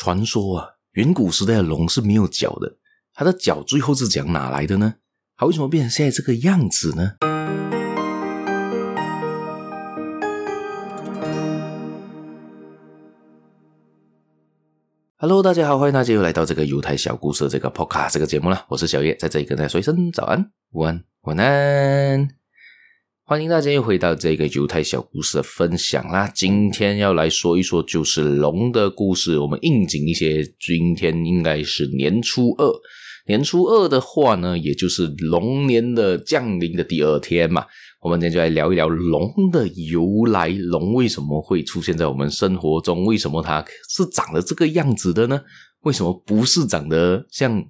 传说啊，远古时代的龙是没有脚的，它的脚最后是讲哪来的呢？它为什么变成现在这个样子呢？Hello，大家好，欢迎大家又来到这个犹太小故事的这个 Podcast 这个节目了。我是小叶，在这里跟大家说一声早安、午安、晚安。欢迎大家又回到这个犹太小故事的分享啦！今天要来说一说就是龙的故事。我们应景一些，今天应该是年初二。年初二的话呢，也就是龙年的降临的第二天嘛。我们今天就来聊一聊龙的由来，龙为什么会出现在我们生活中？为什么它是长得这个样子的呢？为什么不是长得像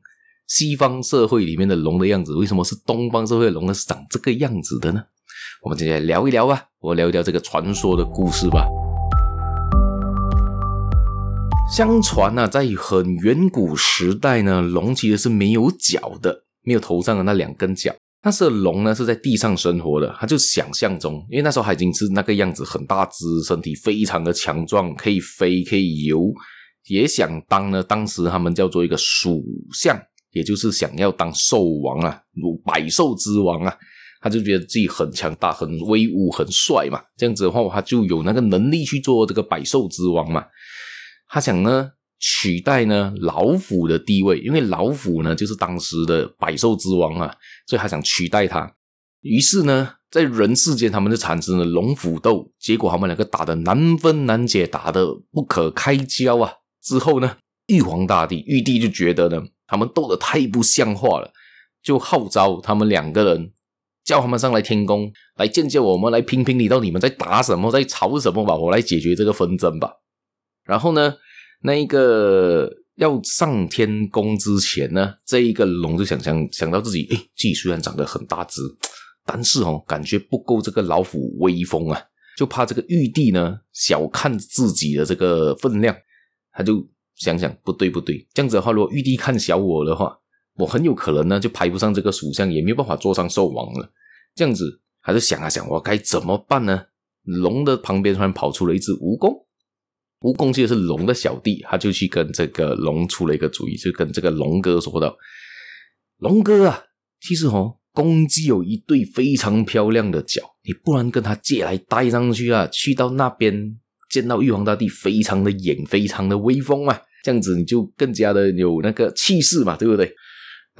西方社会里面的龙的样子？为什么是东方社会龙呢？是长这个样子的呢？我们今天聊一聊吧，我聊一聊这个传说的故事吧。相传呢、啊，在很远古时代呢，龙其实是没有脚的，没有头上的那两根脚。那时候龙呢是在地上生活的，他就想象中，因为那时候他已经是那个样子，很大只，身体非常的强壮，可以飞，可以游，也想当呢。当时他们叫做一个属相，也就是想要当兽王啊，如百兽之王啊。他就觉得自己很强大、很威武、很帅嘛，这样子的话，他就有那个能力去做这个百兽之王嘛。他想呢，取代呢老虎的地位，因为老虎呢就是当时的百兽之王啊，所以他想取代他。于是呢，在人世间，他们就产生了龙虎斗，结果他们两个打得难分难解，打得不可开交啊。之后呢，玉皇大帝、玉帝就觉得呢，他们斗得太不像话了，就号召他们两个人。叫他们上来天宫来见见我们，来评评理，到你们在打什么，在吵什么吧，我来解决这个纷争吧。然后呢，那一个要上天宫之前呢，这一个龙就想想想到自己，诶，自己虽然长得很大只，但是哦，感觉不够这个老虎威风啊，就怕这个玉帝呢小看自己的这个分量，他就想想不对不对，这样子的话，如果玉帝看小我的话。我很有可能呢，就排不上这个属相，也没有办法坐上兽王了。这样子，还是想啊想，我该怎么办呢？龙的旁边突然跑出了一只蜈蚣，蜈蚣其实是龙的小弟，他就去跟这个龙出了一个主意，就跟这个龙哥说道：“龙哥啊，其实哦，公鸡有一对非常漂亮的脚，你不然跟他借来带上去啊，去到那边见到玉皇大帝，非常的严，非常的威风嘛。这样子你就更加的有那个气势嘛，对不对？”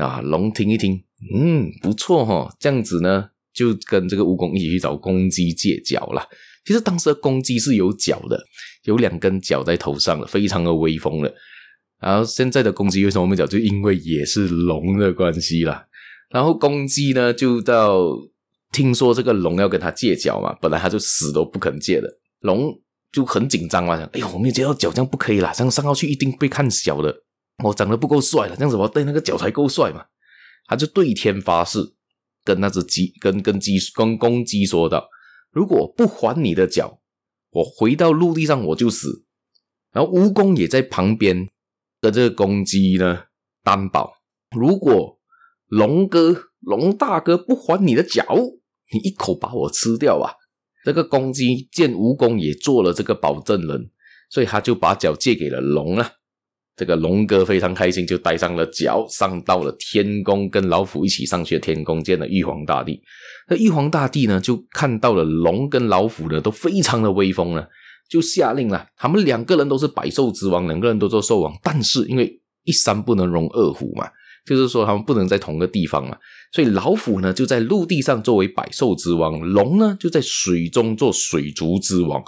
啊，龙听一听，嗯，不错哈、哦，这样子呢，就跟这个蜈蚣一起去找公鸡借脚了。其实当时的公鸡是有脚的，有两根脚在头上的，非常的威风的。然后现在的公鸡为什么没脚？就因为也是龙的关系啦。然后公鸡呢，就到听说这个龙要跟他借脚嘛，本来他就死都不肯借的，龙就很紧张嘛，想哎呦，我没有借到脚，这样不可以啦，这样上到去一定被看小的。我长得不够帅了，这样子我带那个脚才够帅嘛？他就对天发誓，跟那只鸡，跟跟鸡，跟公鸡说道：“如果不还你的脚，我回到陆地上我就死。”然后蜈蚣也在旁边跟这个公鸡呢担保：“如果龙哥、龙大哥不还你的脚，你一口把我吃掉啊。”这个公鸡见蜈蚣也做了这个保证人，所以他就把脚借给了龙了。这个龙哥非常开心，就带上了脚，上到了天宫，跟老虎一起上去天宫，见了玉皇大帝。那玉皇大帝呢，就看到了龙跟老虎呢，都非常的威风了，就下令了，他们两个人都是百兽之王，两个人都做兽王，但是因为一山不能容二虎嘛，就是说他们不能在同个地方嘛，所以老虎呢就在陆地上作为百兽之王，龙呢就在水中做水族之王。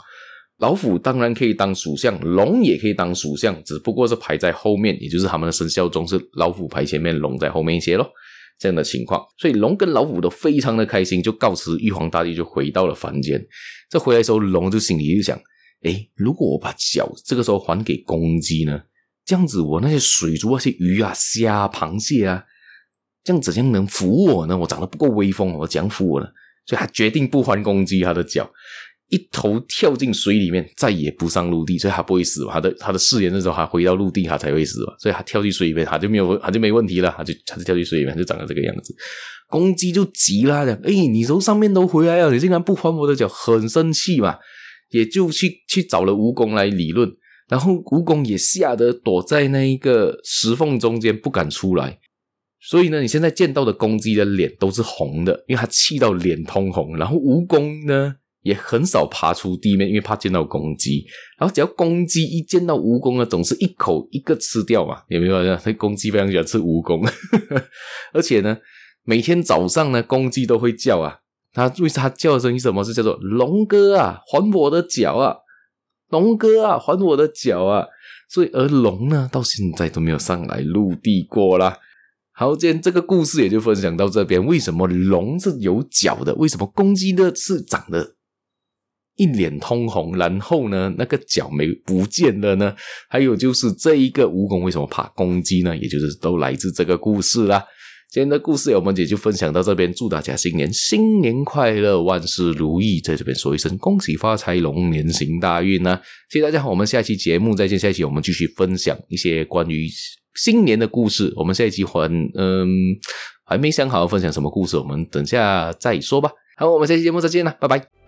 老虎当然可以当属相，龙也可以当属相，只不过是排在后面，也就是他们的生肖中是老虎排前面，龙在后面一些咯。这样的情况。所以龙跟老虎都非常的开心，就告辞玉皇大帝，就回到了凡间。这回来的时候，龙就心里就想：诶，如果我把脚这个时候还给公鸡呢？这样子我那些水族那些鱼啊、虾、螃蟹啊，这样怎样能服我呢？我长得不够威风，我怎样服我呢？所以他决定不还公鸡他的脚。一头跳进水里面，再也不上陆地，所以他不会死。他的他的誓言的时候，他回到陆地，他才会死。所以他跳进水里面，他就没有，他就没问题了。他 就他就跳进水里面，就长成这个样子。公鸡就急了，讲：“哎，你从上面都回来了，你竟然不还我的脚，很生气嘛？”也就去去找了蜈蚣来理论。然后蜈蚣也吓得躲在那一个石缝中间不敢出来。所以呢，你现在见到的公鸡的脸都是红的，因为它气到脸通红。然后蜈蚣呢，也很少爬出地面，因为怕见到公鸡。然后只要公鸡一见到蜈蚣呢，总是一口一个吃掉嘛，有没有？那公鸡非常喜欢吃蜈蚣，而且呢，每天早上呢，公鸡都会叫啊。它为啥叫声音什么？是叫做“龙哥啊，还我的脚啊，龙哥啊，还我的脚啊”。所以而龙呢，到现在都没有上来陆地过啦。好，今天这个故事也就分享到这边。为什么龙是有脚的？为什么公鸡呢是长得一脸通红，然后呢那个脚没不见了呢？还有就是这一个蜈蚣为什么怕公鸡呢？也就是都来自这个故事啦。今天的故事我们也就分享到这边，祝大家新年新年快乐，万事如意。在这边说一声恭喜发财，龙年行大运呢、啊！谢谢大家，我们下期节目再见。下一期我们继续分享一些关于新年的故事。我们下一期还嗯还没想好分享什么故事，我们等下再说吧。好，我们下期节目再见了，拜拜。